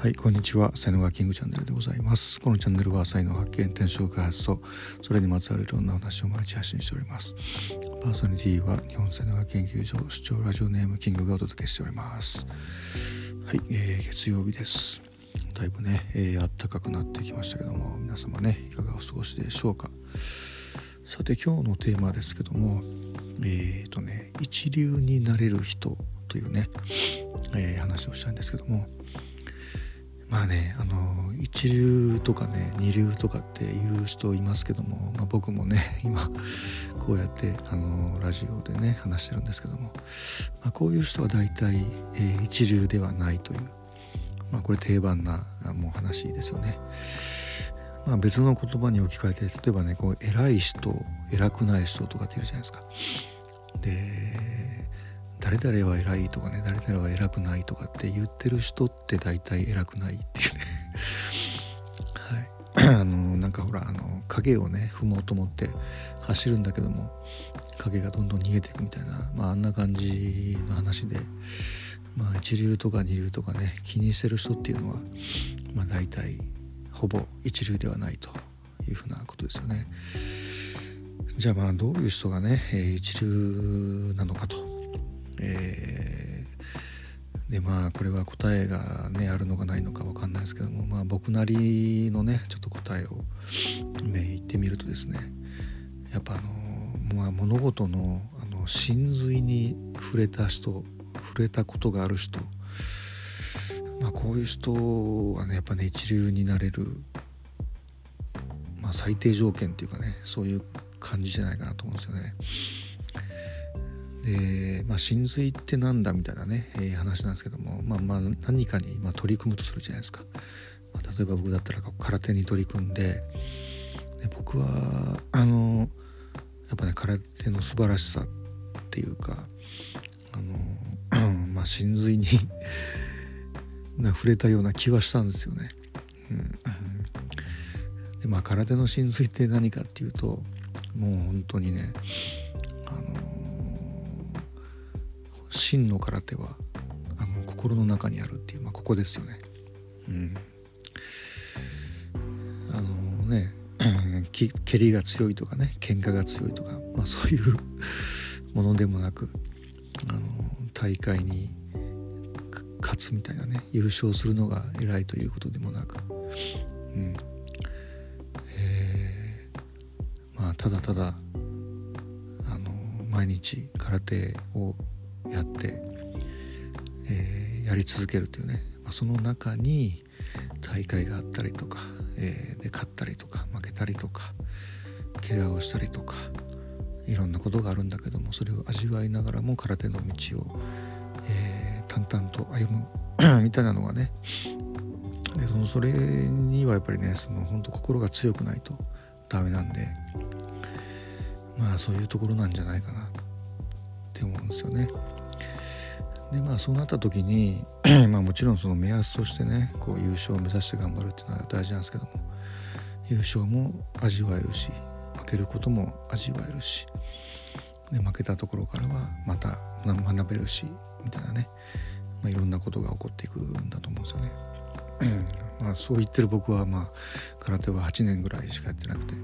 はい、こんにちは。才能がキングチャンネルでございます。このチャンネルは才能発見、転職開発と、それにまつわるいろんな話を毎日発信しております。パーソナリティは日本才能学研究所主張ラジオネームキングがお届けしております。はい、えー、月曜日です。だいぶね、えー、暖かくなってきましたけども、皆様ね、いかがお過ごしでしょうか。さて、今日のテーマですけども、えっ、ー、とね、一流になれる人というね、えー、話をしたんですけども、まあねあの一流とかね二流とかっていう人いますけども、まあ、僕もね 今こうやってあのラジオでね話してるんですけども、まあ、こういう人は大体、えー、一流ではないという、まあ、これ定番なもう話ですよね。まあ、別の言葉に置き換えて例えばねこう偉い人偉くない人とかっているじゃないですか。で誰々は偉いとかね誰々は偉くないとかって言ってる人って大体偉くないっていうね。はい。あのなんかほらあの影をね踏もうと思って走るんだけども影がどんどん逃げていくみたいな、まあ、あんな感じの話で、まあ、一流とか二流とかね気にしてる人っていうのは、まあ、大体ほぼ一流ではないというふうなことですよね。じゃあまあどういう人がね一流なのかと。えー、でまあこれは答えがねあるのかないのか分かんないですけどもまあ僕なりのねちょっと答えを、ね、言ってみるとですねやっぱあの、まあ、物事のあの真髄に触れた人触れたことがある人まあこういう人はねやっぱね一流になれる、まあ、最低条件っていうかねそういう感じじゃないかなと思うんですよね。で、まあ、真髄ってなんだみたいなね、えー、話なんですけども、まあ、まあ何かにま取り組むとするじゃないですか。まあ、例えば僕だったら空手に取り組んでで僕はあのやっぱね空手の素晴らしさっていうかあの まあ真髄に 触れたような気はしたんですよね。うん、でまあ空手の真髄って何かっていうともう本当にね真の空手はあの心の中にあるっていう、まあ、ここですよね。うん、あのね 蹴りが強いとかね喧嘩が強いとか、まあ、そういうものでもなくあの大会に勝つみたいなね優勝するのが偉いということでもなく、うんえー、まあただただあの毎日空手をやって、えー、やり続けるというね、まあ、その中に大会があったりとか、えー、で勝ったりとか負けたりとか怪我をしたりとかいろんなことがあるんだけどもそれを味わいながらも空手の道を、えー、淡々と歩む みたいなのがねでそのそれにはやっぱりねその本当心が強くないとダメなんでまあそういうところなんじゃないかなって思うんですよね。でまあそうなった時に まあもちろんその目安としてねこう優勝を目指して頑張るっていうのは大事なんですけども優勝も味わえるし負けることも味わえるしで負けたところからはまた学べるしみたいなね、まあ、いろんなことが起こっていくんだと思うんですよね。まあ、そう言ってる僕はまあ空手は8年ぐらいしかやってなくて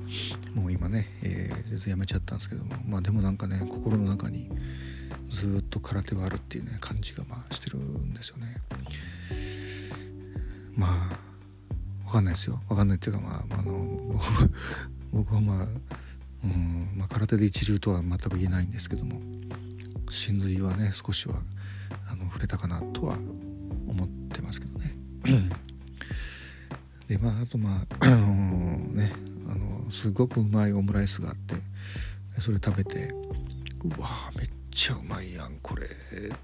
もう今ね、えー、全然やめちゃったんですけどもまあでもなんかね心の中にずっと空手はあるっていうね感じがまあしてるんですよね。まあ分かんないですよ分かんないっていうかまあ、あの僕はまあ、うんまあ、空手で一流とは全く言えないんですけども真髄はね少しはあの触れたかなとはでまああとまああのねあのすごくうまいオムライスがあってそれ食べてうわめっちゃうまいやんこれっ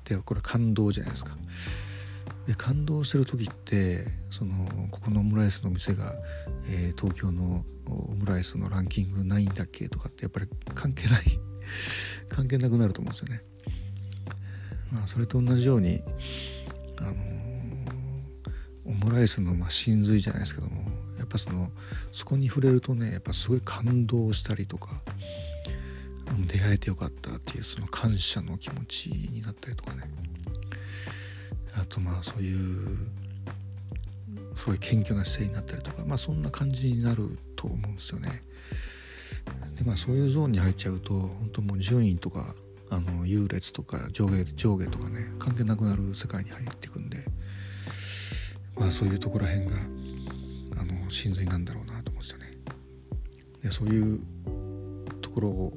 てこれ感動じゃないですか。で感動してる時ってそのここのオムライスの店が、えー、東京のオムライスのランキングないんだっけとかってやっぱり関係ない 関係なくなると思うんですよね。まあ、それと同じようにあのオムライスのま真髄じゃないですけどもやっぱそのそこに触れるとねやっぱすごい感動したりとか出会えてよかったっていうその感謝の気持ちになったりとかねあとまあそういうすごい謙虚な姿勢になったりとか、まあ、そんな感じになると思うんですよね。でまあそういうゾーンに入っちゃうと本当もう順位とかあの優劣とか上下上下とかね関係なくなる世界に入っていくんでまあそういうところら辺があの真髄なんだろうなと思うんですよね。でそういうところを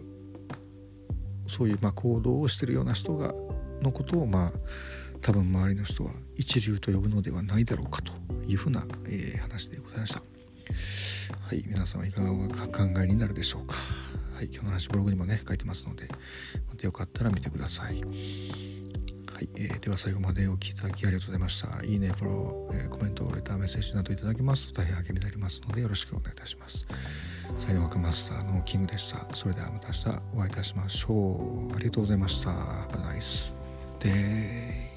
そういうまあ行動をしてるような人がのことをまあ多分周りの人は一流と呼ぶのではないだろうかというふうな、えー、話でございました。はい、皆様いかがお考えになるでしょうか。はい、今日の話ブログにもね書いてますので、またよかったら見てください。はい、えー、では最後までお聴きいただきありがとうございました。いいね、フォロー、えー、コメント、レター、メッセージなどいただけますと大変励みになりますのでよろしくお願いいたします。才能学マスターのキングでした。それではまた明日お会いいたしましょう。ありがとうございました。Have a nice day.